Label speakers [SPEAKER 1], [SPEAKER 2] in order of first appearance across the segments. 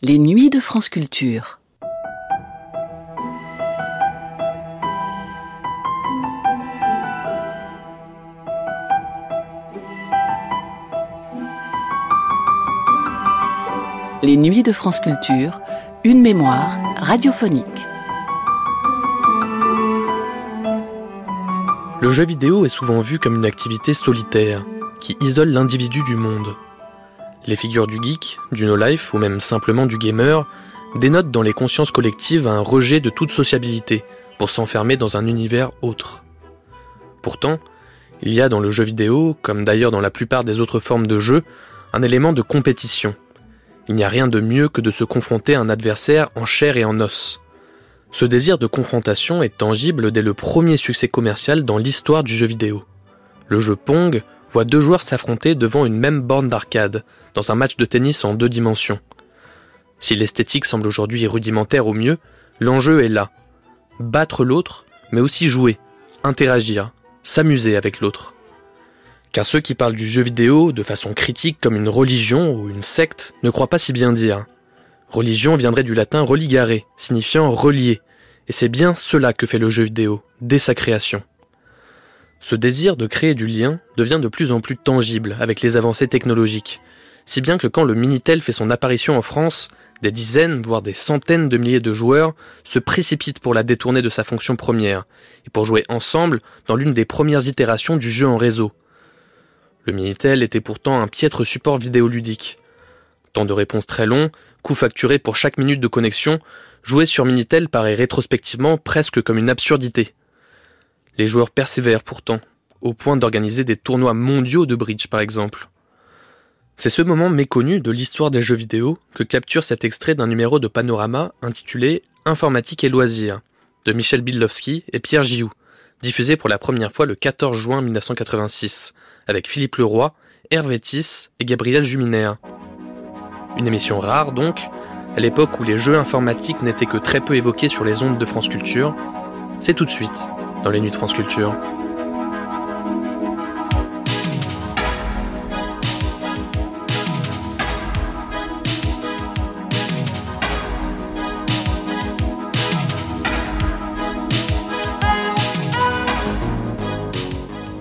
[SPEAKER 1] Les nuits de France Culture. Les nuits de France Culture, une mémoire radiophonique.
[SPEAKER 2] Le jeu vidéo est souvent vu comme une activité solitaire, qui isole l'individu du monde. Les figures du geek, du no-life ou même simplement du gamer dénotent dans les consciences collectives un rejet de toute sociabilité pour s'enfermer dans un univers autre. Pourtant, il y a dans le jeu vidéo, comme d'ailleurs dans la plupart des autres formes de jeu, un élément de compétition. Il n'y a rien de mieux que de se confronter à un adversaire en chair et en os. Ce désir de confrontation est tangible dès le premier succès commercial dans l'histoire du jeu vidéo. Le jeu Pong voit deux joueurs s'affronter devant une même borne d'arcade, dans un match de tennis en deux dimensions. Si l'esthétique semble aujourd'hui rudimentaire au mieux, l'enjeu est là. Battre l'autre, mais aussi jouer, interagir, s'amuser avec l'autre. Car ceux qui parlent du jeu vidéo de façon critique comme une religion ou une secte ne croient pas si bien dire. Religion viendrait du latin religare, signifiant relier, et c'est bien cela que fait le jeu vidéo, dès sa création. Ce désir de créer du lien devient de plus en plus tangible avec les avancées technologiques, si bien que quand le Minitel fait son apparition en France, des dizaines, voire des centaines de milliers de joueurs se précipitent pour la détourner de sa fonction première, et pour jouer ensemble dans l'une des premières itérations du jeu en réseau. Le Minitel était pourtant un piètre support vidéoludique. Temps de réponse très long, coût facturé pour chaque minute de connexion, jouer sur Minitel paraît rétrospectivement presque comme une absurdité. Les joueurs persévèrent pourtant, au point d'organiser des tournois mondiaux de bridge par exemple. C'est ce moment méconnu de l'histoire des jeux vidéo que capture cet extrait d'un numéro de Panorama intitulé Informatique et loisirs de Michel Bidlowski et Pierre Gioux, diffusé pour la première fois le 14 juin 1986, avec Philippe Leroy, Hervé Tiss et Gabriel Juminaire. Une émission rare donc, à l'époque où les jeux informatiques n'étaient que très peu évoqués sur les ondes de France Culture. C'est tout de suite dans les nuits de.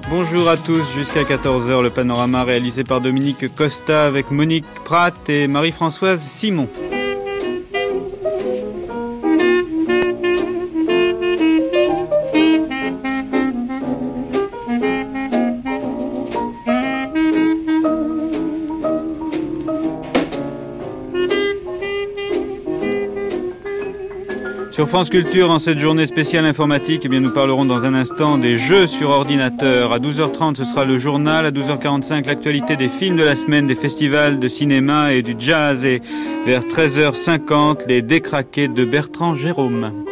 [SPEAKER 3] Bonjour à tous, jusqu'à 14h le panorama réalisé par Dominique Costa avec Monique Pratt et Marie-Françoise Simon. Sur France Culture, en cette journée spéciale informatique, eh bien, nous parlerons dans un instant des jeux sur ordinateur. À 12h30, ce sera le journal. À 12h45, l'actualité des films de la semaine, des festivals de cinéma et du jazz. Et vers 13h50, les décraqués de Bertrand Jérôme.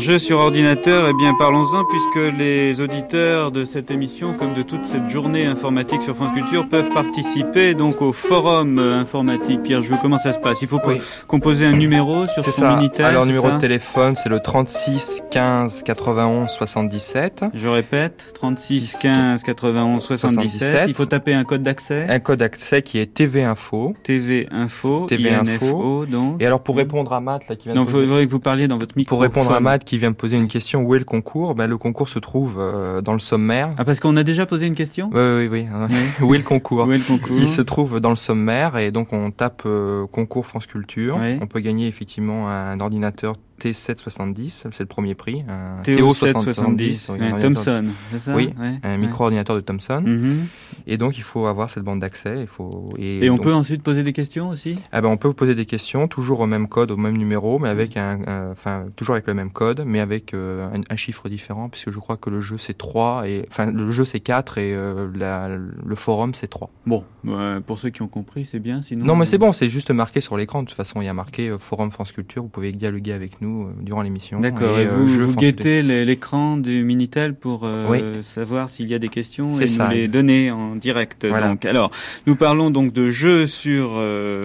[SPEAKER 3] Alors, jeux sur ordinateur, eh bien, parlons-en, puisque les auditeurs de cette émission, comme de toute cette journée informatique sur France Culture, peuvent participer donc au forum informatique. Pierre Jou, comment ça se passe? Il faut
[SPEAKER 4] Oui.
[SPEAKER 3] composer un numéro sur son
[SPEAKER 4] ça.
[SPEAKER 3] Minitel
[SPEAKER 4] Alors, numéro
[SPEAKER 3] ça?
[SPEAKER 4] de téléphone, c'est le 36 15 91 77.
[SPEAKER 3] Je répète, 36 15 91 77.
[SPEAKER 4] 77.
[SPEAKER 3] Il faut taper un code d'accès?
[SPEAKER 4] Un code d'accès qui est TV Info.
[SPEAKER 3] TV Info,
[SPEAKER 4] TV
[SPEAKER 3] INFO, donc.
[SPEAKER 4] Et alors, pour répondre à Matt, là, qui vient
[SPEAKER 3] Non,
[SPEAKER 4] de poser-
[SPEAKER 3] faudrait que vous parliez dans votre micro.
[SPEAKER 4] pour répondre à Matt qui vient de poser une question, où est le concours? Ben, Le concours se trouve euh, dans le sommaire.
[SPEAKER 3] Ah, parce qu'on a déjà posé une question?
[SPEAKER 4] Oui, oui, oui. où est le concours?
[SPEAKER 3] Où est le concours?
[SPEAKER 4] Il se trouve dans le sommaire et donc on tape euh, concours France Culture.
[SPEAKER 3] Oui.
[SPEAKER 4] On peut gagner effectivement un ordinateur T770, c'est le premier prix. Un
[SPEAKER 3] Théo
[SPEAKER 4] TO770,
[SPEAKER 3] 770,
[SPEAKER 4] oui, un
[SPEAKER 3] Thomson, c'est ça
[SPEAKER 4] Oui,
[SPEAKER 3] Ouais,
[SPEAKER 4] un
[SPEAKER 3] ouais.
[SPEAKER 4] micro-ordinateur de Thomson.
[SPEAKER 3] Mhm.
[SPEAKER 4] Et donc il faut avoir cette bande d'accès. Il faut
[SPEAKER 3] Et on
[SPEAKER 4] donc-
[SPEAKER 3] peut ensuite poser des questions aussi?
[SPEAKER 4] Ah ben on peut vous poser des questions, toujours au même code, au même numéro, mais avec un, un- enfin toujours avec le même code, mais avec euh, un, un chiffre différent, puisque je crois que le jeu c'est 3 et enfin le jeu c'est 4 et euh, la- le forum c'est 3.
[SPEAKER 3] Bon, euh, pour ceux qui ont compris, c'est bien, sinon...
[SPEAKER 4] Non mais c'est bon, c'est juste marqué sur l'écran. De toute façon, il y a marqué forum France Culture. Vous pouvez dialoguer avec nous nous durant l'émission.
[SPEAKER 3] D'accord. Et, vous, vous guettez l'écran du Minitel pour savoir s'il y a des questions et nous les donner en direct. Donc, alors, nous parlons donc de jeux sur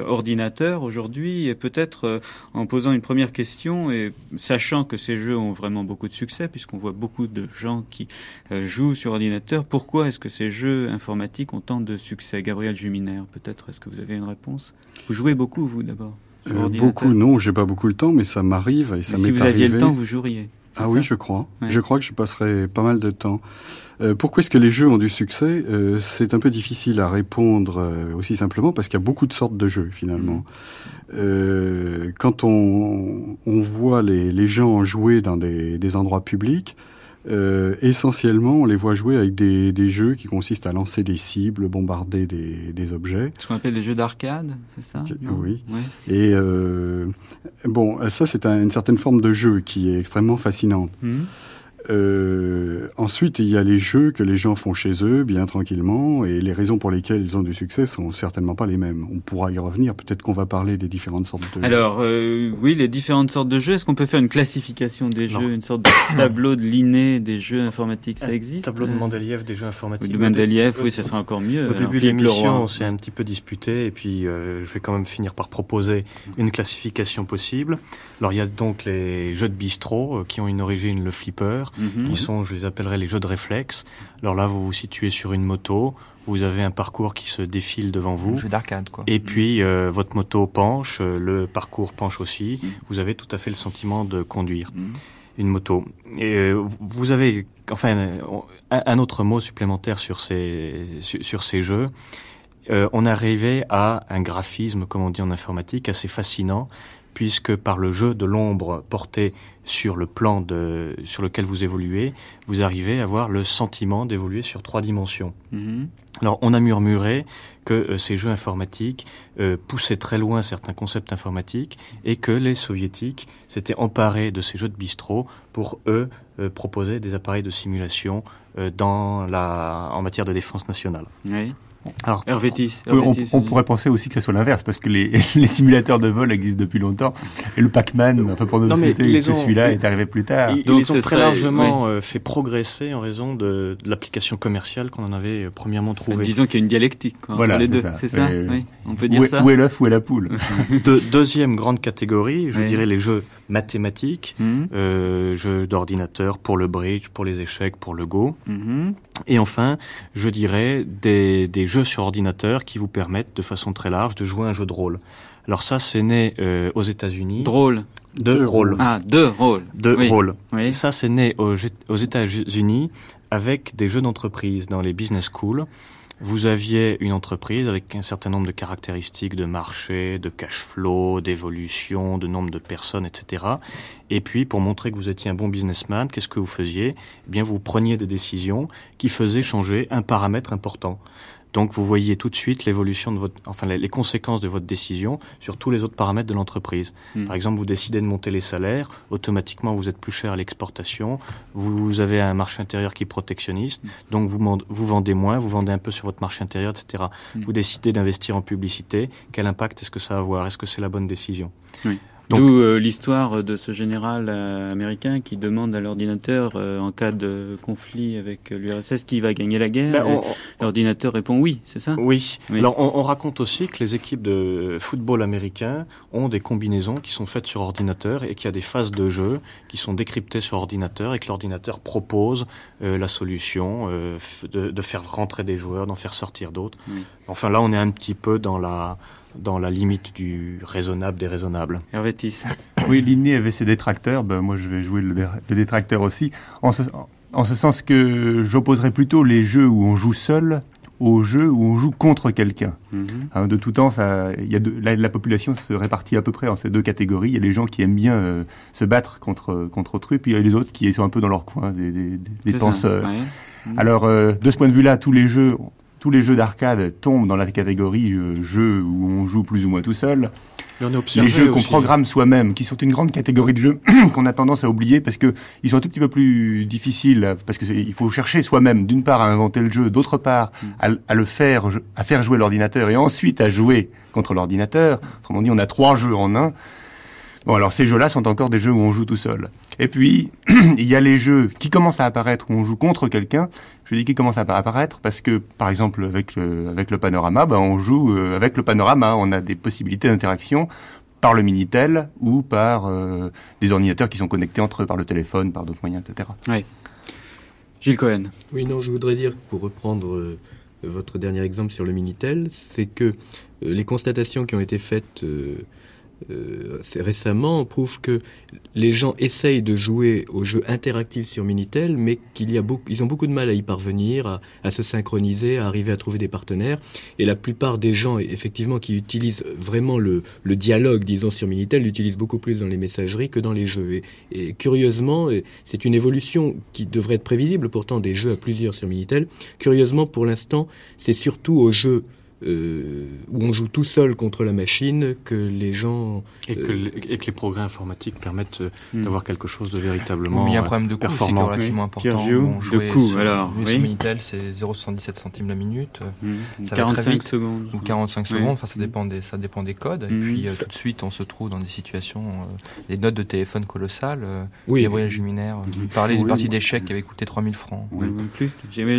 [SPEAKER 3] ordinateur aujourd'hui et peut-être en posant une première question et sachant que ces jeux ont vraiment beaucoup de succès puisqu'on voit beaucoup de gens qui jouent sur ordinateur. Pourquoi est-ce que ces jeux informatiques ont tant de succès? Gabriel Juminer, peut-être, est-ce que vous avez une réponse? Vous jouez beaucoup, vous, d'abord?
[SPEAKER 5] Euh, Beaucoup, non, j'ai pas beaucoup le temps, mais ça m'arrive et ça
[SPEAKER 3] Si vous aviez le temps, vous joueriez
[SPEAKER 5] ah oui, je crois. Je crois que je passerai pas mal de temps. Euh, pourquoi est-ce que les jeux ont du succès? Euh, C'est un peu difficile à répondre aussi simplement parce qu'il y a beaucoup de sortes de jeux finalement. Mmh. quand on, on voit les, les, gens jouer dans des, des endroits publics, euh, essentiellement, on les voit jouer avec des, des, jeux qui consistent à lancer des cibles, bombarder des, des objets.
[SPEAKER 3] Ce qu'on appelle des jeux d'arcade, c'est ça?
[SPEAKER 5] Oui. Et euh, bon, ça c'est une certaine forme de jeu qui est extrêmement fascinante. Mmh. Euh, ensuite, il y a les jeux que les gens font chez eux, bien tranquillement, et les raisons pour lesquelles ils ont du succès sont certainement pas les mêmes. On pourra y revenir. Peut-être qu'on va parler des différentes sortes de.
[SPEAKER 3] Alors, euh, oui, les différentes sortes de jeux. Est-ce qu'on peut faire une classification des jeux, une sorte de tableau de Linné des jeux informatiques Ça existe
[SPEAKER 6] Tableau de Mendeleïev des jeux informatiques.
[SPEAKER 3] De Mendeleïev, oui, ça sera encore mieux.
[SPEAKER 6] Au début de l'émission, on s'est un petit peu disputé, et puis euh, je vais quand même finir par proposer une classification possible. Alors, il y a donc les jeux de bistrot qui ont une origine le flipper Mhm. qui sont, je les appellerais les jeux de réflexe. Alors là, vous vous situez sur une moto, vous avez un parcours qui se défile devant vous. Un
[SPEAKER 4] jeu d'arcade, quoi.
[SPEAKER 6] Et puis, euh, votre moto penche, euh, le parcours penche aussi. Mhm. Vous avez tout à fait le sentiment de conduire mhm. une moto. Et euh, vous avez, enfin, un, autre mot supplémentaire sur ces, sur, ces jeux. on est arrivé à un graphisme, comme on dit en informatique, assez fascinant, puisque par le jeu de l'ombre porté sur le plan de, sur lequel vous évoluez, vous arrivez à avoir le sentiment d'évoluer sur trois dimensions. Mhm. Alors, on a murmuré que euh, ces jeux informatiques euh, poussaient très loin certains concepts informatiques et que les soviétiques s'étaient emparés de ces jeux de bistrot pour, eux, euh, proposer des appareils de simulation dans la, en matière de défense nationale.
[SPEAKER 3] Oui. Alors, Hervétis,
[SPEAKER 7] on, pourrait penser aussi que ce soit l'inverse, parce que les, les, simulateurs de vol existent depuis longtemps, et le Pac-Man, enfin pour nos sociétés, celui-là est arrivé plus tard.
[SPEAKER 6] Ils, Donc, ont très largement euh, fait progresser en raison de, de l'application commerciale qu'on en avait euh, premièrement trouvée.
[SPEAKER 3] disons qu'il y a une dialectique quoi, entre les deux, c'est ça, oui, On peut dire
[SPEAKER 7] où
[SPEAKER 3] ça?
[SPEAKER 7] Où est l'œuf, où est la poule?
[SPEAKER 6] De, Deuxième grande catégorie, je dirais les jeux mathématiques, mmh. euh, jeux d'ordinateur pour le bridge, pour les échecs, pour le go. Mmh. Et enfin, je dirais des, des, jeux sur ordinateur qui vous permettent de façon très large de jouer un jeu de rôle. Alors ça, c'est né euh, aux États-Unis.
[SPEAKER 3] Drôle.
[SPEAKER 6] De rôle.
[SPEAKER 3] Ah, de rôle.
[SPEAKER 6] De rôle. Oui. Ça, c'est né aux, aux États-Unis avec des jeux d'entreprise dans les business schools vous aviez une entreprise avec un certain nombre de caractéristiques de marché, de cash flow, d'évolution, de nombre de personnes, etc. Et puis, pour montrer que vous étiez un bon businessman, qu'est-ce que vous faisiez? Eh bien, vous preniez des décisions qui faisaient changer un paramètre important. Donc vous voyez tout de suite l'évolution de votre, enfin les, conséquences de votre décision sur tous les autres paramètres de l'entreprise. Hmm. Par exemple, vous décidez de monter les salaires, automatiquement vous êtes plus cher à l'exportation, vous, avez un marché intérieur qui est protectionniste, hmm. donc vous, vous vendez moins, vous vendez un peu sur votre marché intérieur, etc. Hmm. Vous décidez d'investir en publicité, quel impact est-ce que ça va avoir? Est-ce que c'est la bonne décision?
[SPEAKER 3] D'où euh, l'histoire de ce général euh, américain qui demande à l'ordinateur, euh, en cas de conflit avec l'URSS, qui va gagner la guerre. Ben, l'ordinateur répond oui, c'est ça?
[SPEAKER 6] Oui. Alors on, raconte aussi que les équipes de football américains ont des combinaisons qui sont faites sur ordinateur et qu'il y a des phases de jeu qui sont décryptées sur ordinateur et que l'ordinateur propose la solution de, de, faire rentrer des joueurs, d'en faire sortir d'autres. Enfin là, on est un petit peu dans la dans la limite du raisonnable des raisonnables.
[SPEAKER 3] Hervétis.
[SPEAKER 7] Oui, Linné avait ses détracteurs, ben, moi je vais jouer le, détracteur aussi, en ce, en ce sens que j'opposerais plutôt les jeux où on joue seul aux jeux où on joue contre quelqu'un. Mhm. Hein, de tout temps, ça, y a la, population se répartit à peu près en ces deux catégories. Il y a les gens qui aiment bien euh, se battre contre, contre autrui, puis il y a les autres qui sont un peu dans leur coin, des, des, penseurs. Alors, euh, de ce point de vue-là, tous les jeux tous les jeux d'arcade tombent dans la catégorie euh, jeux où on joue plus ou moins tout seul. les jeux qu'on programme soi-même, qui sont une grande catégorie de jeux qu'on a tendance à oublier parce que ils sont un tout petit peu plus difficiles, parce qu'il faut chercher soi-même, d'une part à inventer le jeu, d'autre part mm. à, le faire, à faire jouer l'ordinateur et ensuite à jouer contre l'ordinateur. Autrement dit, on a trois jeux en un. Bon, alors ces jeux-là sont encore des jeux où on joue tout seul. Et puis, il y a les jeux qui commencent à apparaître où on joue contre quelqu'un. Je dis qu'ils commencent à apparaître? Parce que, par exemple, avec le, avec le panorama, ben, on joue euh, avec le panorama. On a des possibilités d'interaction par le Minitel ou par euh, des ordinateurs qui sont connectés entre eux par le téléphone, par d'autres moyens, etc.
[SPEAKER 3] Oui. Gilles Cohen.
[SPEAKER 8] Oui, non, je voudrais dire, pour reprendre euh, votre dernier exemple sur le Minitel, c'est que les constatations qui ont été faites euh, récemment prouve que les gens essayent de jouer aux jeux interactifs sur Minitel, mais qu'ils ont beaucoup de mal à y parvenir, à, se synchroniser, à arriver à trouver des partenaires. Et la plupart des gens, effectivement, qui utilisent vraiment le, dialogue, disons, sur Minitel, l'utilisent beaucoup plus dans les messageries que dans les jeux. Et, curieusement, c'est une évolution qui devrait être prévisible, pourtant des jeux à plusieurs sur Minitel. Curieusement, pour l'instant, c'est surtout aux jeux euh, où on joue tout seul contre la machine, que les gens...
[SPEAKER 6] Et que, euh, et que les progrès informatiques permettent euh, hmm. d'avoir quelque chose de véritablement
[SPEAKER 4] Il y a un problème de coût
[SPEAKER 6] performant.
[SPEAKER 4] relativement important.
[SPEAKER 3] Bon, de coût,
[SPEAKER 4] sur,
[SPEAKER 3] alors.
[SPEAKER 4] Oui. Minitel, c'est 0,77 centimes la minute.
[SPEAKER 3] Hmm. Ça 45 vite, secondes.
[SPEAKER 4] Ou 45 secondes, enfin, ça, dépend des, ça dépend des codes. Et hmm. puis, tout de suite, on se trouve dans des situations, des notes de téléphone colossales. oui. Gabriel Juminaire, il parlait d'une partie d'échecs qui avait coûté 3000 francs.
[SPEAKER 3] Oui. Plus.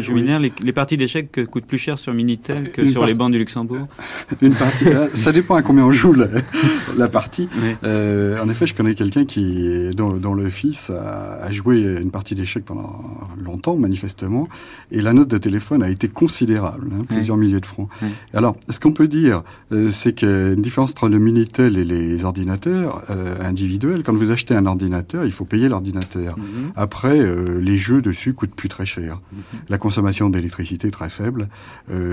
[SPEAKER 3] Juminaire, les, les parties d'échecs coûtent plus cher sur Minitel que sur les du Luxembourg
[SPEAKER 5] Une partie, euh, ça dépend à combien on joue la, partie. Euh, en effet, je connais quelqu'un qui, dont, le fils a, joué une partie d'échecs pendant longtemps, manifestement, et la note de téléphone a été considérable, hein, plusieurs milliers de francs. Alors, ce qu'on peut dire, euh, c'est qu'il y a une différence entre le Minitel et les ordinateurs individuels. Quand vous achetez un ordinateur, il faut payer l'ordinateur. Mhm. Après, les jeux dessus coûtent plus très cher. Mhm. La consommation d'électricité est très faible.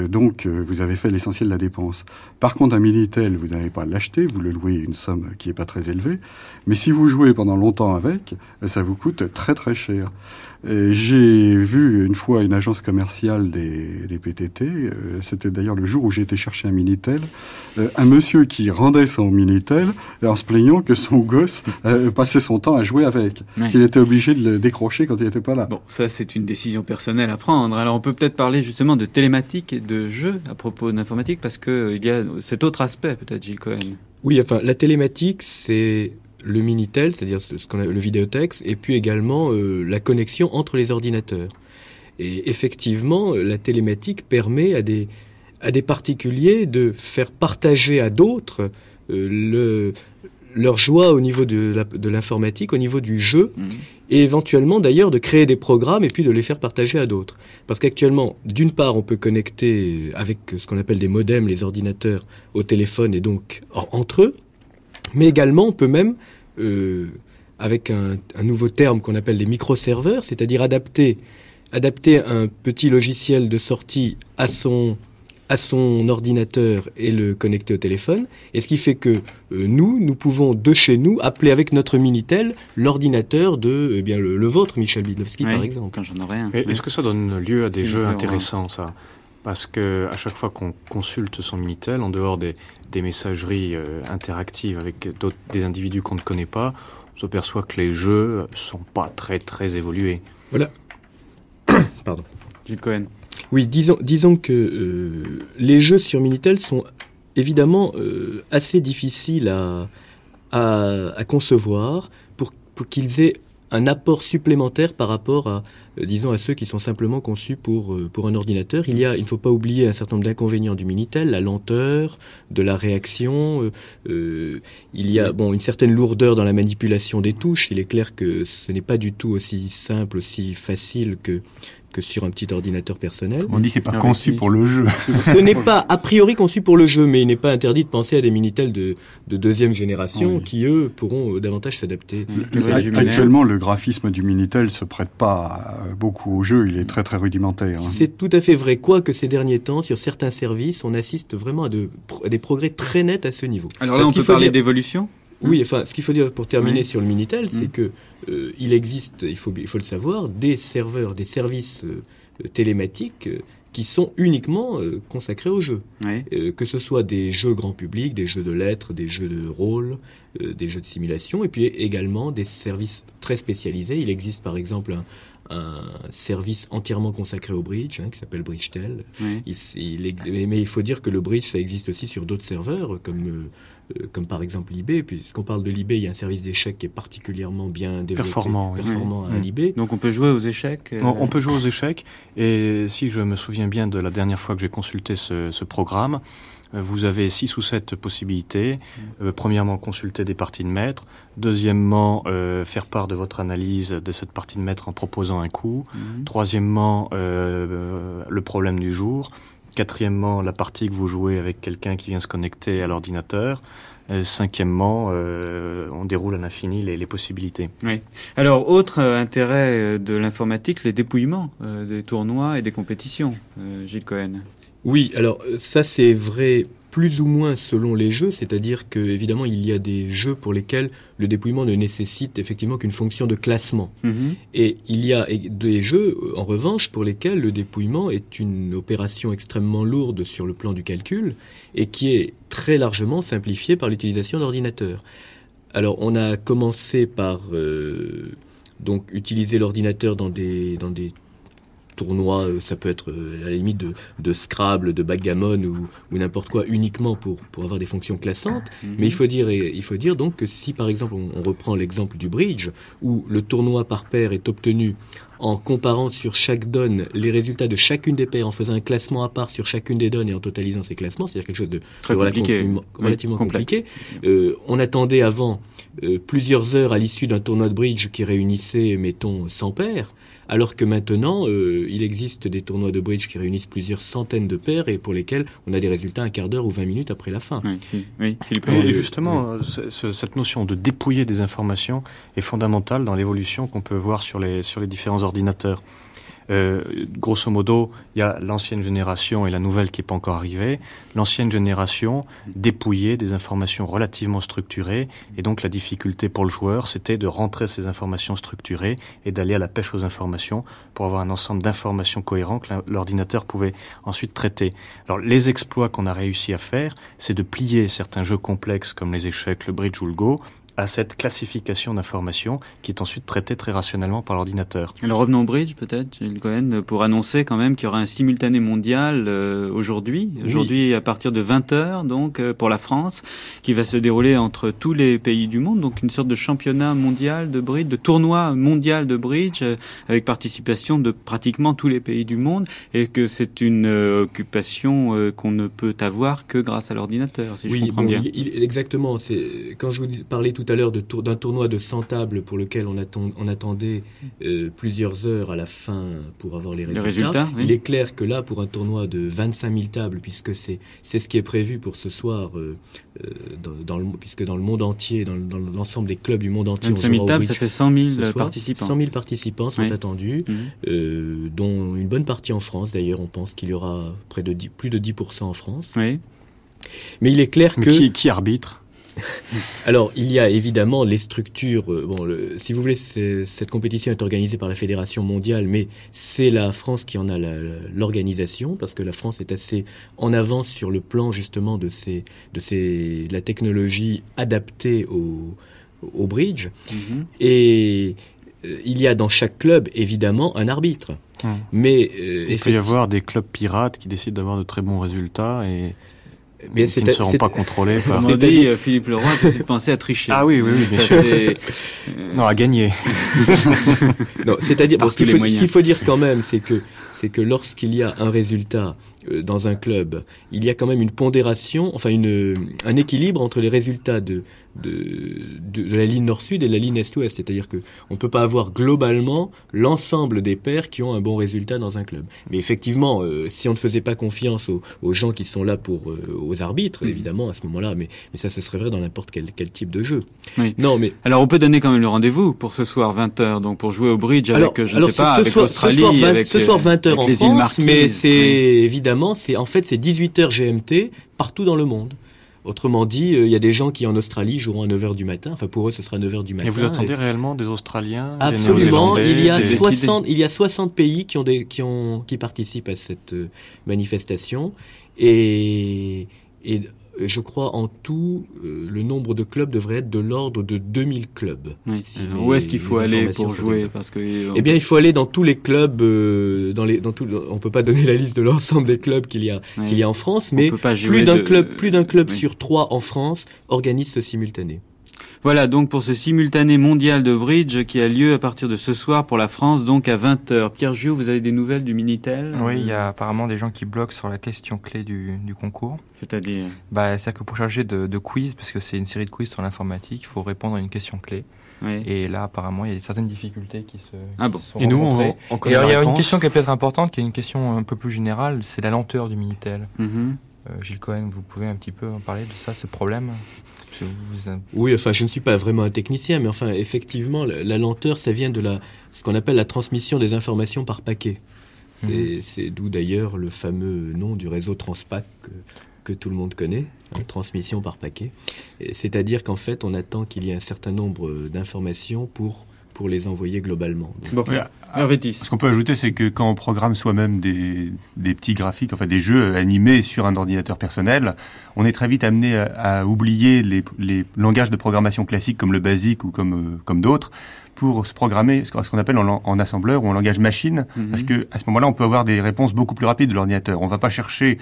[SPEAKER 5] donc, vous avez l'essentiel de la dépense. Par contre, un Minitel, vous n'allez pas l'acheter, vous le louez une somme qui n'est pas très élevée. Mais si vous jouez pendant longtemps avec, ça vous coûte très très cher. J'ai vu une fois une agence commerciale des, des PTT, euh, c'était d'ailleurs le jour où j'ai été chercher un Minitel, euh, un monsieur qui rendait son Minitel en se plaignant que son gosse euh, passait son temps à jouer avec, qu'il était obligé de le décrocher quand il n'était pas là.
[SPEAKER 3] Bon, ça c'est une décision personnelle à prendre. Alors on peut peut-être parler justement de télématique et de jeux à propos d'informatique parce qu'il y a cet autre aspect peut-être, Gilles Cohen.
[SPEAKER 8] Oui, enfin la télématique c'est le Minitel, c'est-à-dire ce qu'on a le vidéotex, et puis également euh, la connexion entre les ordinateurs. Et effectivement, la télématique permet à des, à des particuliers de faire partager à d'autres euh, le, leur joie au niveau de l'informatique, au niveau du jeu, mmh. et éventuellement d'ailleurs de créer des programmes et puis de les faire partager à d'autres. Parce qu'actuellement, d'une part, on peut connecter avec ce qu'on appelle des modems les ordinateurs au téléphone et donc entre eux, mais également on peut même euh, avec un, nouveau terme qu'on appelle des microserveurs, c'est-à-dire adapter, adapter un petit logiciel de sortie à son, à son ordinateur et le connecter au téléphone. Et ce qui fait que euh, nous, nous pouvons de chez nous appeler avec notre Minitel l'ordinateur de eh bien, le, vôtre, Michel Bidlowski, par exemple.
[SPEAKER 3] Quand j'en aurais un.
[SPEAKER 6] Est-ce que ça donne lieu à des jeux intéressants, ça? Parce que à chaque fois qu'on consulte son Minitel, en dehors des, des messageries euh, interactives avec des individus qu'on ne connaît pas, on s'aperçoit que les jeux sont pas très très évolués.
[SPEAKER 8] Voilà. Pardon.
[SPEAKER 3] Gilles Cohen.
[SPEAKER 8] Oui, disons, disons que euh, les jeux sur Minitel sont évidemment euh, assez difficiles à, à, à concevoir pour, pour qu'ils aient un apport supplémentaire par rapport à, euh, disons, à ceux qui sont simplement conçus pour, euh, pour un ordinateur. Il y a, il ne faut pas oublier un certain nombre d'inconvénients du Minitel, la lenteur, de la réaction. Euh, il y a, bon, une certaine lourdeur dans la manipulation des touches. Il est clair que ce n'est pas du tout aussi simple, aussi facile que que sur un petit ordinateur personnel.
[SPEAKER 7] On dit c'est pas conçu pour le jeu.
[SPEAKER 8] Ce n'est pas a priori conçu pour le jeu, mais il n'est pas interdit de penser à des Minitel de, de deuxième génération qui, eux, pourront euh, davantage s'adapter.
[SPEAKER 5] Actuellement, le graphisme du Minitel se prête pas euh, beaucoup au jeu, il est très très rudimentaire. Hein.
[SPEAKER 8] C'est tout à fait vrai, quoique ces derniers temps, sur certains services, on assiste vraiment à, de, des progrès très nets à ce niveau.
[SPEAKER 3] Alors là, on peut parler d'évolution?
[SPEAKER 8] Oui, enfin, ce qu'il faut dire pour terminer sur le Minitel, c'est mm. que euh, il existe, il faut, il faut le savoir, des serveurs, des services euh, télématiques euh, qui sont uniquement consacrés aux jeux. que ce soit des jeux grand public, des jeux de lettres, des jeux de rôle, des jeux de simulation, et puis également des services très spécialisés. Il existe par exemple un service entièrement consacré au bridge, hein, qui s'appelle Bridgetel. Il, mais il faut dire que le bridge, ça existe aussi sur d'autres serveurs, comme, euh, euh, comme par exemple l'eBay. Puisqu'on parle de l'eBay, il y a un service d'échecs qui est particulièrement bien développé,
[SPEAKER 6] performant,
[SPEAKER 8] performant à l'eBay.
[SPEAKER 3] Donc on peut jouer aux échecs
[SPEAKER 6] euh, on, peut jouer aux échecs. Et si je me souviens bien de la dernière fois que j'ai consulté ce, ce programme, vous avez six ou sept possibilités. Euh, premièrement, consulter des parties de maître. Deuxièmement, euh, faire part de votre analyse de cette partie de maître en proposant un coup. Mhm. Troisièmement, euh, le problème du jour. Quatrièmement, la partie que vous jouez avec quelqu'un qui vient se connecter à l'ordinateur. cinquièmement, on déroule à l'infini les, les, possibilités.
[SPEAKER 3] Oui. Alors, autre intérêt de l'informatique, les dépouillements des tournois et des compétitions. Gilles Cohen.
[SPEAKER 8] Oui, alors ça c'est vrai plus ou moins selon les jeux, c'est-à-dire que évidemment il y a des jeux pour lesquels le dépouillement ne nécessite effectivement qu'une fonction de classement. Mhm. Et il y a des jeux en revanche pour lesquels le dépouillement est une opération extrêmement lourde sur le plan du calcul et qui est très largement simplifiée par l'utilisation d'ordinateurs. Alors on a commencé par euh, donc utiliser l'ordinateur dans des, dans des tournoi, euh, ça peut être euh, à la limite de, de Scrabble, de backgammon ou, ou n'importe quoi uniquement pour, pour avoir des fonctions classantes. Mhm. Mais il faut, dire, il faut dire donc que si par exemple on, reprend l'exemple du bridge, où le tournoi par paire est obtenu en comparant sur chaque donne les résultats de chacune des paires, en faisant un classement à part sur chacune des donnes et en totalisant ces classements, c'est-à-dire quelque chose de,
[SPEAKER 3] Très compliqué.
[SPEAKER 8] relativement compliqué. Euh, on attendait avant plusieurs heures à l'issue d'un tournoi de bridge qui réunissait, mettons, 100 paires alors que maintenant, euh, il existe des tournois de bridge qui réunissent plusieurs centaines de paires et pour lesquels on a des résultats un quart d'heure ou 20 minutes après la fin.
[SPEAKER 6] Oui, Philippe. Et justement, euh, cette notion de dépouiller des informations est fondamentale dans l'évolution qu'on peut voir sur les, sur les différents ordinateurs. Euh, grosso modo, il y a l'ancienne génération et la nouvelle qui n'est pas encore arrivée. L'ancienne génération dépouillait des informations relativement structurées, et donc la difficulté pour le joueur, c'était de rentrer ces informations structurées et d'aller à la pêche aux informations pour avoir un ensemble d'informations cohérents que l'ordinateur pouvait ensuite traiter. Alors les exploits qu'on a réussi à faire, c'est de plier certains jeux complexes comme les échecs, le bridge ou le go à cette classification d'informations qui est ensuite traitée très rationnellement par l'ordinateur.
[SPEAKER 3] Alors revenons au bridge peut-être, Gilles Cohen, pour annoncer quand même qu'il y aura un simultané mondial euh, aujourd'hui, aujourd'hui à partir de 20h donc euh, pour la France, qui va se dérouler entre tous les pays du monde, donc une sorte de championnat mondial de bridge, de tournoi mondial de bridge euh, avec participation de pratiquement tous les pays du monde et que c'est une occupation qu'on ne peut avoir que grâce à l'ordinateur, si je comprends bien.
[SPEAKER 8] exactement, c'est quand je vous parlais tout tout à l'heure d'un tournoi de 100 tables pour lequel on, on attendait euh, plusieurs heures à la fin pour avoir les résultats. Il est clair que là, pour un tournoi de 25 000 tables, puisque c'est ce qui est prévu pour ce soir, euh, euh, dans, le, puisque dans le monde entier, dans, l'ensemble des clubs du monde entier,
[SPEAKER 3] 25 000 tables, ça fait 100 000 participants.
[SPEAKER 8] 100 000 participants sont attendus, mhm. dont une bonne partie en France. D'ailleurs, on pense qu'il y aura près de plus de 10% en France.
[SPEAKER 3] Oui.
[SPEAKER 8] Mais il est clair que...
[SPEAKER 6] Qui, qui arbitre?
[SPEAKER 8] Alors, il y a évidemment les structures. Euh, bon, si vous voulez, cette compétition est organisée par la Fédération mondiale, mais c'est la France qui en a l'organisation, parce que la France est assez en avance sur le plan justement de, ces, de, ces, la technologie adaptée au, au bridge. Mm-hmm. Et euh, il y a dans chaque club, évidemment, un arbitre.
[SPEAKER 6] Mais euh, il peut y avoir des clubs pirates qui décident d'avoir de très bons résultats et mais qui ne seront pas contrôlés
[SPEAKER 3] par... Dit, euh, Philippe Leroy a pensé à tricher.
[SPEAKER 6] Ah oui, oui, oui bien sûr. non, à gagner.
[SPEAKER 8] non, c'est-à-dire, ce qu'il faut, dire quand même, c'est que, c'est que lorsqu'il y a un résultat euh, dans un club, il y a quand même une pondération, enfin une, un équilibre entre les résultats de, de, de, la ligne nord-sud et de la ligne est-ouest. C'est-à-dire que on peut pas avoir globalement l'ensemble des paires qui ont un bon résultat dans un club. Mais effectivement, euh, si on ne faisait pas confiance aux, aux gens qui sont là pour euh, aux arbitres, mmh. évidemment à ce moment-là, mais, mais ça ce serait vrai dans n'importe quel, quel type de jeu.
[SPEAKER 3] Oui. Non, mais alors on peut donner quand même le rendez-vous pour ce soir 20h, donc pour jouer au bridge avec je ne sais pas avec l'Australie, avec
[SPEAKER 8] ce soir 20h en France, mais c'est évidemment c'est en fait c'est 18h GMT partout dans le monde. Autrement dit, euh, il y a des gens qui en Australie joueront à 9h du matin. Enfin, pour eux, ce sera 9h du matin.
[SPEAKER 6] Et vous attendez réellement des Australiens
[SPEAKER 8] Absolument. il y a 60, il y a 60 pays qui ont des, qui ont, qui participent à cette euh, manifestation. Et, et je crois en tout, euh, le nombre de clubs devrait être de l'ordre de 2000 clubs.
[SPEAKER 3] où est-ce qu'il faut aller pour jouer Parce que,
[SPEAKER 8] Eh bien, il faut aller dans tous les clubs. Euh, dans les, dans tout, on peut pas donner la liste de l'ensemble des clubs qu'il y a, qu'il y a en France, mais plus d'un club, plus d'un club sur trois en France organise ce simultané.
[SPEAKER 3] Voilà donc pour ce simultané mondial de bridge qui a lieu à partir de ce soir pour la France, donc à 20h. Pierre Giou, vous avez des nouvelles du Minitel?
[SPEAKER 4] Oui, il y a apparemment des gens qui bloquent sur la question clé du, du concours.
[SPEAKER 3] C'est-à-dire?
[SPEAKER 4] Bah, C'est-à-dire que pour charger de, de quiz, parce que c'est une série de quiz sur l'informatique, il faut répondre à une question clé. Et là, apparemment, il y a certaines difficultés qui se.
[SPEAKER 3] Ah bon.
[SPEAKER 4] et nous, on, Et il y a une question qui est peut-être importante, qui est une question un peu plus générale, c'est la lenteur du Minitel. Euh, Gilles Cohen, vous pouvez un petit peu en parler de ça, ce problème
[SPEAKER 8] oui, enfin, je ne suis pas vraiment un technicien, mais enfin, effectivement, la, lenteur, ça vient de la, ce qu'on appelle la transmission des informations par paquet. C'est mhm. d'où d'ailleurs le fameux nom du réseau Transpac que, tout le monde connaît, hein, transmission par paquet. C'est-à-dire qu'en fait, on attend qu'il y ait un certain nombre d'informations pour pour les envoyer globalement.
[SPEAKER 7] Ce qu'on peut ajouter, c'est que quand on programme soi-même des, des, petits graphiques, enfin des jeux animés sur un ordinateur personnel, on est très vite amené à, oublier les, les, langages de programmation classiques comme le BASIC ou comme, euh, comme d'autres pour se programmer ce qu'on appelle en, assembleur ou en langage machine, mhm. parce que à ce moment-là, on peut avoir des réponses beaucoup plus rapides de l'ordinateur. On ne va pas chercher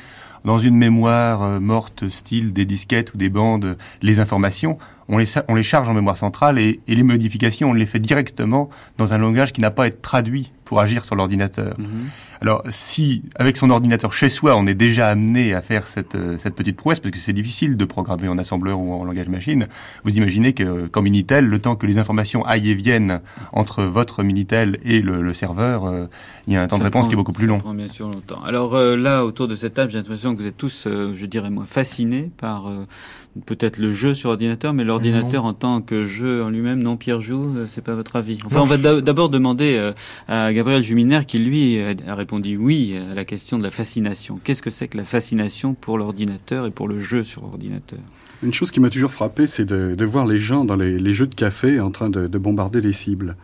[SPEAKER 7] dans une mémoire euh, morte, style des disquettes ou des bandes, les informations on les, on les charge en mémoire centrale et, les modifications, on les fait directement dans un langage qui n'a pas à être traduit pour agir sur l'ordinateur. Mhm. Alors, si avec son ordinateur chez soi, on est déjà amené à faire cette, euh, cette petite prouesse, parce que c'est difficile de programmer en assembleur ou en langage machine, vous imaginez que qu'en Minitel, le temps que les informations aillent et viennent entre votre Minitel et le, serveur, euh, il y a un temps de réponse qui est beaucoup plus long.
[SPEAKER 3] Ça prend bien sûr longtemps. Alors euh, là, autour de cette table, j'ai l'impression que vous êtes tous, je dirais moi, fascinés par peut-être le jeu sur ordinateur, mais l'ordinateur en tant que jeu en lui-même, non, Pierre Joux, euh, c'est pas votre avis. Enfin, on va d'abord demander euh, à Gabriel Juminaire qui, lui, a répondu oui à la question de la fascination. Qu'est-ce que c'est que la fascination pour l'ordinateur et pour le jeu sur ordinateur
[SPEAKER 5] Une chose qui m'a toujours frappé, c'est de, voir les gens dans les, jeux de café en train de, bombarder les cibles.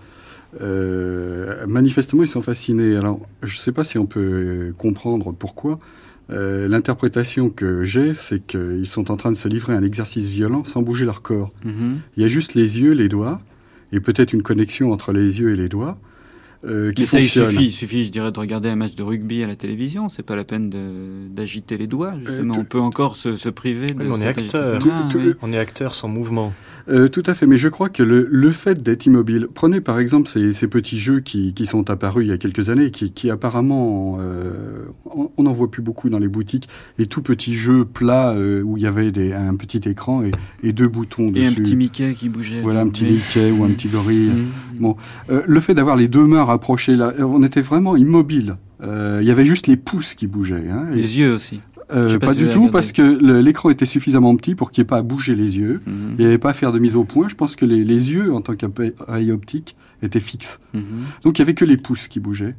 [SPEAKER 5] Euh, manifestement, ils sont fascinés. Alors, je ne sais pas si on peut comprendre pourquoi. Euh, l'interprétation que j'ai, c'est qu'ils sont en train de se livrer à un exercice violent sans bouger leur corps. Mhm. Il y a juste les yeux, les doigts, et peut-être une connexion entre les yeux et les doigts.
[SPEAKER 3] Euh, qui ça, il suffit, suffit, je dirais, de regarder un match de rugby à la télévision. C'est pas la peine d'agiter les doigts, justement. Euh, on peut encore se, priver de.
[SPEAKER 6] on est acteur. On est acteur sans mouvement.
[SPEAKER 5] Euh, tout à fait, mais je crois que le, le fait d'être immobile, prenez par exemple ces, ces petits jeux qui, qui, sont apparus il y a quelques années, qui, qui apparemment, euh, on n'en voit plus beaucoup dans les boutiques, les tout petits jeux plats euh, où il y avait des, un petit écran et, et, deux boutons dessus.
[SPEAKER 3] Et un petit Mickey qui bougeait.
[SPEAKER 5] Voilà, un petit Mickey ou un petit gorille. Mmh. Bon, le fait d'avoir les deux mains rapprochées, là, on était vraiment immobile. Il y avait juste les pouces qui bougeaient. Hein,
[SPEAKER 3] les yeux aussi.
[SPEAKER 5] Euh, pas, du tout, parce que l'écran était suffisamment petit pour qu'il n'y ait pas à bouger les yeux. Mhm. Il n'y avait pas à faire de mise au point. Je pense que les, les yeux, en tant qu'appareil optique, étaient fixes. Mhm. Donc il n'y avait que les pouces qui bougeaient.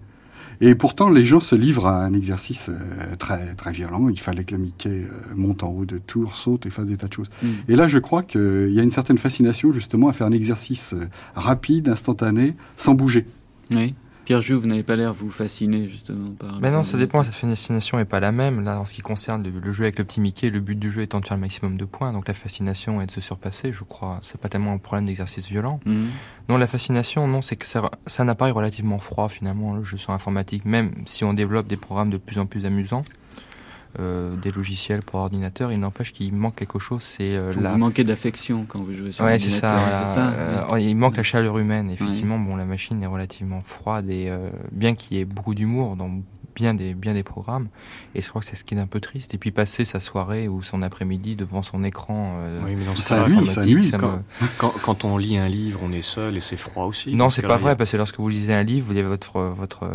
[SPEAKER 5] Et pourtant, les gens se livrent à un exercice euh, très très violent. Il fallait que le Mickey euh, monte en haut de tour, saute et fasse des tas de choses. Mhm. Et là, je crois qu'il y a une certaine fascination justement à faire un exercice rapide, instantané, sans bouger.
[SPEAKER 3] Oui. Pierre Jouve, vous n'avez pas l'air vous fasciner justement par.
[SPEAKER 4] Mais non, ça dépend. Cette fascination n'est pas la même. Là, en ce qui concerne le, jeu avec le petit Mickey, le but du jeu étant de faire le maximum de points. Donc la fascination est de se surpasser. Je crois. C'est pas tellement un problème d'exercice violent. Mhm. Non, la fascination, non, c'est que ça, ça n'apparaît relativement froid finalement le jeu sur informatique, même si on développe des programmes de plus en plus amusants. Euh, des logiciels pour ordinateur, il n'empêche qu'il manque quelque chose. C'est
[SPEAKER 3] euh, la... Vous manquez d'affection quand vous jouez sur
[SPEAKER 4] ouais, c'est ça. ça euh, il manque la chaleur humaine. Effectivement, bon, la machine est relativement froide et bien qu'il y ait beaucoup d'humour dans bien des, bien des programmes. Et je crois que c'est ce qui est un peu triste. Et puis passer sa soirée ou son après-midi devant son écran.
[SPEAKER 8] Euh, oui, mais dans ça, nuit, ça, nuit. Quand, quand, on lit un livre, on est seul et c'est froid aussi.
[SPEAKER 4] Non, c'est pas vrai, parce que lorsque vous lisez un livre, vous avez votre, votre,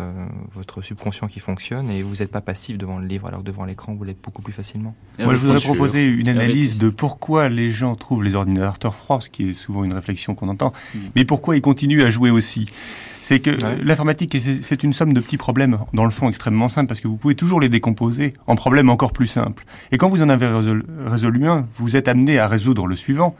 [SPEAKER 4] votre subconscient qui fonctionne et vous n'êtes pas passif devant le livre, alors que devant l'écran, vous l'êtes beaucoup plus facilement.
[SPEAKER 7] Moi, je voudrais proposer une analyse de pourquoi les gens trouvent les ordinateurs froids, ce qui est souvent une réflexion qu'on entend, mm. mais pourquoi ils continuent à jouer aussi? C'est que l'informatique, c'est une somme de petits problèmes, dans le fond extrêmement simples, parce que vous pouvez toujours les décomposer en problèmes encore plus simples. Et quand vous en avez résolu un, vous êtes amené à résoudre le suivant.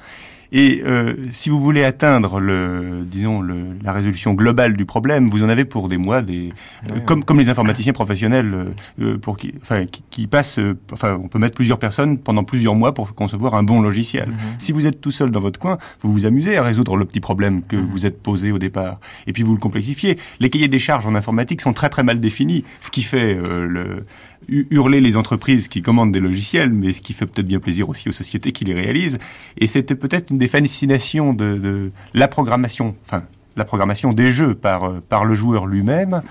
[SPEAKER 7] Et euh, si vous voulez atteindre le, disons, le, la résolution globale du problème, vous en avez pour des mois, des, euh, comme, comme les informaticiens professionnels, euh, euh, pour qui, enfin, qui, qui passent, enfin, on peut mettre plusieurs personnes pendant plusieurs mois pour concevoir un bon logiciel. Mhm. Si vous êtes tout seul dans votre coin, vous vous amusez à résoudre le petit problème que mhm. vous êtes posé au départ, et puis vous le complexifiez. Les cahiers des charges en informatique sont très très mal définis, ce qui fait le hurler les entreprises qui commandent des logiciels, mais ce qui fait peut-être bien plaisir aussi aux sociétés qui les réalisent. Et c'était peut-être une des fascinations de, de, la programmation, enfin la programmation des jeux par, euh, par le joueur lui-même,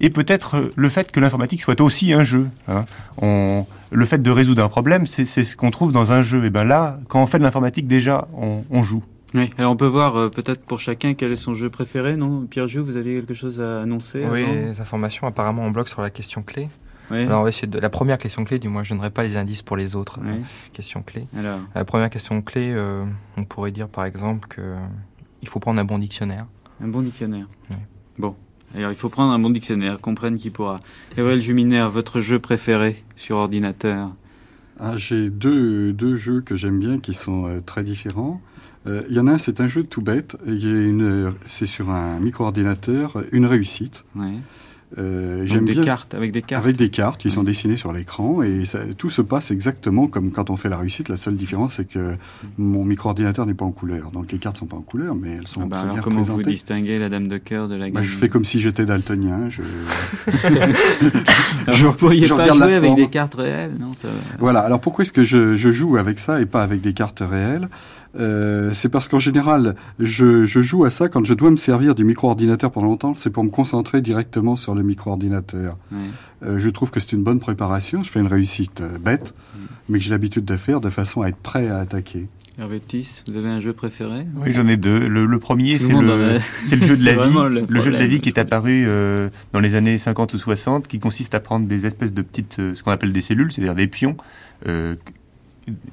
[SPEAKER 7] et peut-être euh, le fait que l'informatique soit aussi un jeu. Hein. On, le fait de résoudre un problème, c'est ce qu'on trouve dans un jeu. Et ben là, quand on fait de l'informatique, déjà, on, on joue.
[SPEAKER 3] Oui, alors on peut voir euh, peut-être pour chacun quel est son jeu préféré, non? Pierre Jou, vous avez quelque chose à annoncer
[SPEAKER 4] Oui, les informations, apparemment, on bloque sur la question clé. Alors, de la première question clé, du moins, je ne donnerai pas les indices pour les autres euh, questions clés. La première question clé, euh, on pourrait dire par exemple que il faut prendre un bon dictionnaire.
[SPEAKER 3] Un bon dictionnaire. Bon. Alors, il faut prendre un bon dictionnaire, comprenne qui pourra. Gabriel Juminaire, votre jeu préféré sur ordinateur?
[SPEAKER 5] Ah, J'ai deux, deux, jeux que j'aime bien qui sont euh, très différents. Il y en a un, c'est un jeu tout bête. C'est sur un micro-ordinateur, une réussite. Ouais.
[SPEAKER 3] Euh, j'aime des cartes, avec des cartes
[SPEAKER 5] Avec des cartes qui sont dessinées sur l'écran et ça, tout se passe exactement comme quand on fait la réussite. La seule différence, c'est que mon micro-ordinateur n'est pas en couleur. Donc les cartes sont pas en couleur, mais elles sont ah bah très
[SPEAKER 3] alors
[SPEAKER 5] bien
[SPEAKER 3] comment vous distinguez la dame de cœur de la gamme
[SPEAKER 5] bah, Je fais comme si j'étais daltonien. Je,
[SPEAKER 3] je, vous pourriez pas jouer avec des cartes réelles non, ça...
[SPEAKER 5] Voilà. Alors pourquoi est-ce que je, je joue avec ça et pas avec des cartes réelles? Euh, c'est parce qu'en général, je, joue à ça quand je dois me servir du micro-ordinateur pendant longtemps, c'est pour me concentrer directement sur le micro-ordinateur. Euh, je trouve que c'est une bonne préparation, je fais une réussite euh, bête, mais que j'ai l'habitude de faire de façon à être prêt à attaquer.
[SPEAKER 3] Hervé Tiss, vous avez un jeu préféré?
[SPEAKER 7] Oui, j'en ai deux. Le, premier, c'est le, le, jeu de la vie. Le, jeu de la vie qui est apparu dans les années 50 ou 60, qui consiste à prendre des espèces de petites, ce qu'on appelle des cellules, c'est-à-dire des pions,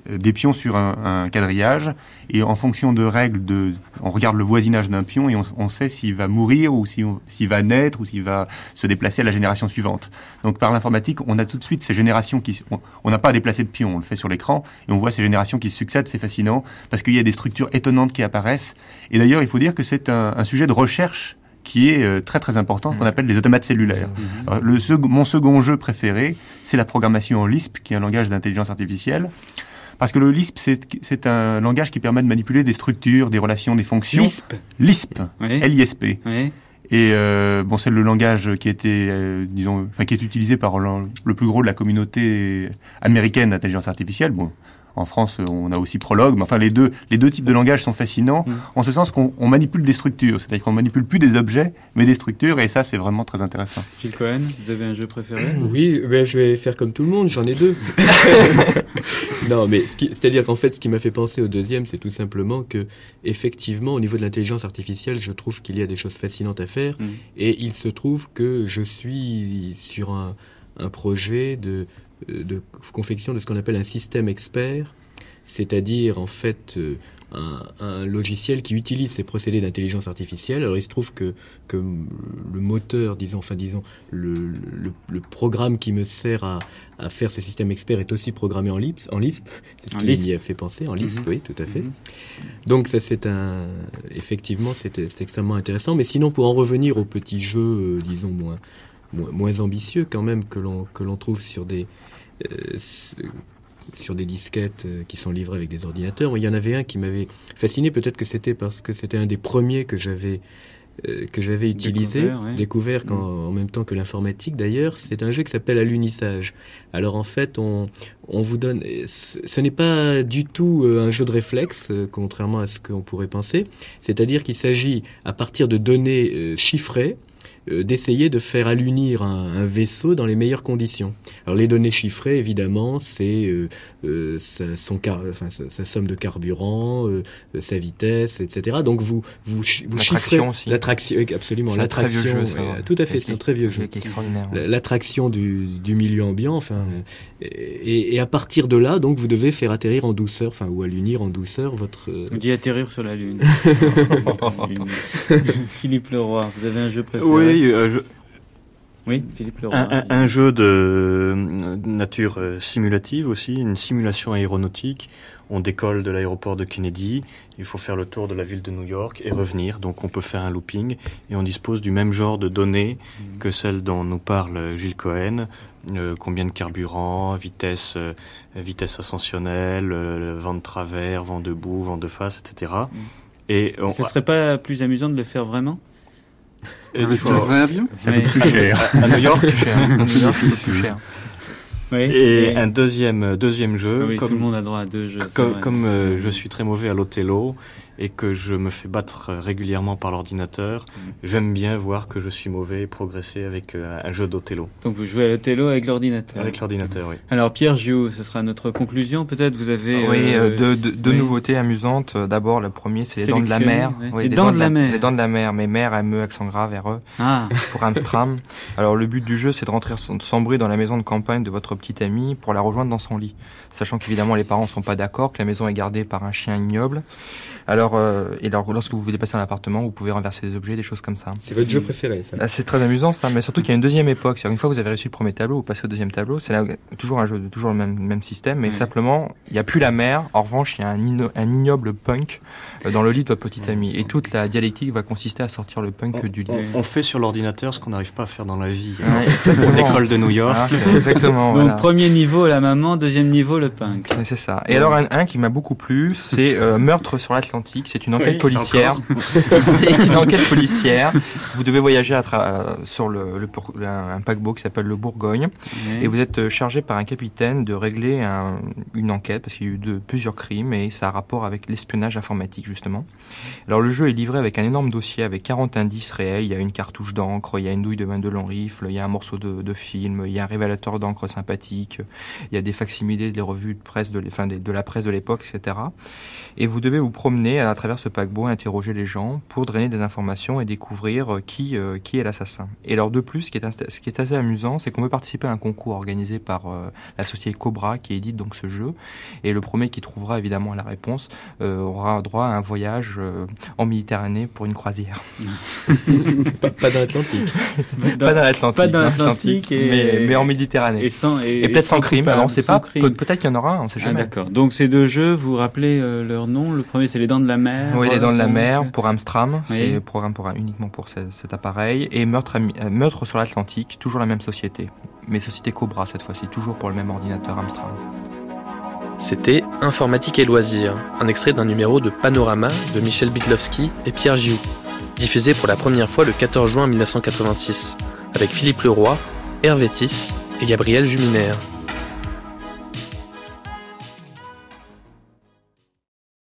[SPEAKER 7] des pions sur un, quadrillage et en fonction de règles de, on regarde le voisinage d'un pion et on, sait s'il va mourir ou s'il va naître ou s'il va se déplacer à la génération suivante. Donc par l'informatique, on a tout de suite ces générations qui, on n'a pas à déplacer de pion, on le fait sur l'écran et on voit ces générations qui se succèdent, c'est fascinant parce qu'il y a des structures étonnantes qui apparaissent. Et d'ailleurs, il faut dire que c'est un, sujet de recherche qui est euh, très très important, qu'on appelle les automates cellulaires. Le mon second jeu préféré, c'est la programmation en Lisp, qui est un langage d'intelligence artificielle. Parce que le Lisp, c'est un langage qui permet de manipuler des structures, des relations, des fonctions.
[SPEAKER 3] Lisp
[SPEAKER 7] Lisp, L-I-S-P. Et euh, bon, c'est le langage qui, était, euh, disons, enfin, qui est utilisé par le plus gros de la communauté américaine d'intelligence artificielle. Bon, en France, on a aussi Prologue, mais enfin les deux, les deux types de langage sont fascinants, mm. en ce sens qu'on manipule des structures, c'est-à-dire qu'on manipule plus des objets, mais des structures, et ça c'est vraiment très intéressant.
[SPEAKER 3] Gilles Cohen, vous avez un jeu préféré?
[SPEAKER 8] Oui, ben, je vais faire comme tout le monde, j'en ai deux. non, mais c'est-à-dire qu'en fait, ce qui m'a fait penser au deuxième, c'est tout simplement que, effectivement, au niveau de l'intelligence artificielle, je trouve qu'il y a des choses fascinantes à faire, mm. et il se trouve que je suis sur un, un projet de de confection de ce qu'on appelle un système expert, c'est-à-dire en fait euh, un, logiciel qui utilise ces procédés d'intelligence artificielle. Alors il se trouve que, que le moteur, disons, enfin disons, le, le, programme qui me sert à, à, faire ce système expert est aussi programmé en Lisp. En Lisp, c'est ce qui m'y a fait penser. En Lisp, mhm. oui, tout à fait. Mhm. Donc ça c'est un, effectivement, c'est extrêmement intéressant. Mais sinon, pour en revenir au petit jeu, euh, disons moins moins ambitieux quand même que l'on que l'on trouve sur des euh, sur des disquettes euh, qui sont livrées avec des ordinateurs. Il y en avait un qui m'avait fasciné, peut-être que c'était parce que c'était un des premiers que j'avais euh, que j'avais utilisé, découvert, mm. en même temps que l'informatique d'ailleurs. C'est un jeu qui s'appelle Alunissage. Alors en fait, on, on vous donne. Ce n'est pas du tout un jeu de réflexe, contrairement à ce qu'on pourrait penser. C'est-à-dire qu'il s'agit, à partir de données chiffrées, d'essayer de faire allunir un, vaisseau dans les meilleures conditions. Alors les données chiffrées, évidemment, c'est euh, euh son car enfin, sa, somme de carburant, euh, sa vitesse, etc. Donc vous vous, vous chiffrez l'attraction, absolument l'attraction. tout à fait, c'est un très vieux jeu. L'attraction du, du milieu ambiant, enfin, et, et, à partir de là, donc vous devez faire atterrir en douceur, enfin ou allunir en douceur votre.
[SPEAKER 3] On dit atterrir sur la lune. Philippe Leroy, vous avez un jeu préféré?
[SPEAKER 6] Oui, euh,
[SPEAKER 3] Oui, Philippe Leroy.
[SPEAKER 6] Un, un, jeu de nature simulative aussi, une simulation aéronautique. On décolle de l'aéroport de Kennedy, il faut faire le tour de la ville de New York et revenir. Donc on peut faire un looping et on dispose du même genre de données mm. que celles dont nous parle Gilles Cohen. Euh, combien de carburant, vitesse, euh, vitesse ascensionnelle, euh, vent de travers, vent debout, vent de face, etc. Mm.
[SPEAKER 3] Et on... Ça serait pas plus amusant de le faire vraiment?
[SPEAKER 5] Avec un vrai avion
[SPEAKER 7] Ça coûte plus cher.
[SPEAKER 6] À, New York, plus cher. À New York, plus cher. Oui, et, un deuxième, deuxième jeu.
[SPEAKER 3] Oui, comme, tout le monde a droit à deux jeux.
[SPEAKER 6] Comme, comme euh, je suis très mauvais à l'Othello, et que je me fais battre régulièrement par l'ordinateur, mm. j'aime bien voir que je suis mauvais et progresser avec euh, un jeu d'Othello.
[SPEAKER 3] Donc vous jouez à l'Othello avec l'ordinateur
[SPEAKER 6] Avec l'ordinateur, oui.
[SPEAKER 3] Alors Pierre Giou, ce sera notre conclusion peut-être Vous avez...
[SPEAKER 4] Oui, euh, euh, deux, nouveautés amusantes. D'abord, le premier, c'est les dents de la mer.
[SPEAKER 3] les, dents, de la, mer.
[SPEAKER 4] Les dents de la mer, mais mer, M, accent grave, RE, ah. pour Amstram. Alors le but du jeu, c'est de rentrer sans, bruit dans la maison de campagne de votre petite amie pour la rejoindre dans son lit. Sachant qu'évidemment, les parents ne sont pas d'accord, que la maison est gardée par un chien ignoble. Alors, euh, et alors, lorsque vous vous déplacez un appartement, vous pouvez renverser des objets, des choses comme ça.
[SPEAKER 8] C'est votre jeu préféré, ça
[SPEAKER 4] ah, C'est très amusant, ça. Mais surtout qu'il y a une deuxième époque. Une fois que vous avez réussi le premier tableau, vous passez au deuxième tableau. C'est toujours un jeu, toujours le même, même système, mais simplement, il n'y a plus la mer. En revanche, il y a un, un ignoble punk euh, dans le lit de votre petite amie. Et toute la dialectique va consister à sortir le punk du lit.
[SPEAKER 6] On, fait sur l'ordinateur ce qu'on n'arrive pas à faire dans la vie. Ouais, L'école de New York.
[SPEAKER 4] Ah, exactement.
[SPEAKER 3] Donc, premier niveau, la maman. Deuxième niveau, le punk.
[SPEAKER 4] C'est ça. Et alors, un, qui m'a beaucoup plu, c'est euh, Meurtre sur l'Atlantique. C'est une enquête policière. c'est une enquête policière. Vous devez voyager à euh, sur le, le, un paquebot qui s'appelle le Bourgogne. Et vous êtes euh, chargé par un capitaine de régler un, une enquête parce qu'il y a eu de, plusieurs crimes et ça a rapport avec l'espionnage informatique justement. Alors le jeu est livré avec un énorme dossier avec 40 indices réels. Il y a une cartouche d'encre, il y a une douille de main de long rifle, il y a un morceau de, de film, il y a un révélateur d'encre sympathique, il y a des facsimilés des revues de presse de, enfin, de, de la presse de l'époque, etc. Et vous devez vous promener à travers ce paquebot, interroger les gens pour drainer des informations et découvrir euh, qui, euh, qui est l'assassin. Et alors de plus, ce qui est, ce qui est assez amusant, c'est qu'on peut participer à un concours organisé par euh, la société Cobra qui édite donc ce jeu. Et le premier qui trouvera évidemment la réponse aura droit à un voyage en Méditerranée pour une croisière.
[SPEAKER 8] pas, dans l'Atlantique.
[SPEAKER 4] pas dans l'Atlantique.
[SPEAKER 3] Pas dans l'Atlantique,
[SPEAKER 4] mais, mais, en Méditerranée.
[SPEAKER 3] Et, sans,
[SPEAKER 4] et, peut-être sans crime. Alors on sait pas. Peut-être qu'il y en aura, on sait ah, jamais.
[SPEAKER 3] D'accord. Donc ces deux jeux, vous rappelez leur nom. Le premier c'est les Dents de la Mer.
[SPEAKER 4] Oui, les Dents de la Mer pour Amstram, c'est programme pour, uniquement pour cet appareil. Et Meurtre, euh, Meurtre sur l'Atlantique, toujours la même société. Mais société Cobra cette fois-ci, toujours pour le même ordinateur Amstram.
[SPEAKER 2] C'était Informatique et loisirs, un extrait d'un numéro de Panorama de Michel Bitlowski et Pierre Gioux, diffusé pour la première fois le 14 juin 1986, avec Philippe Leroy, Hervé Tiss et Gabriel Juminaire.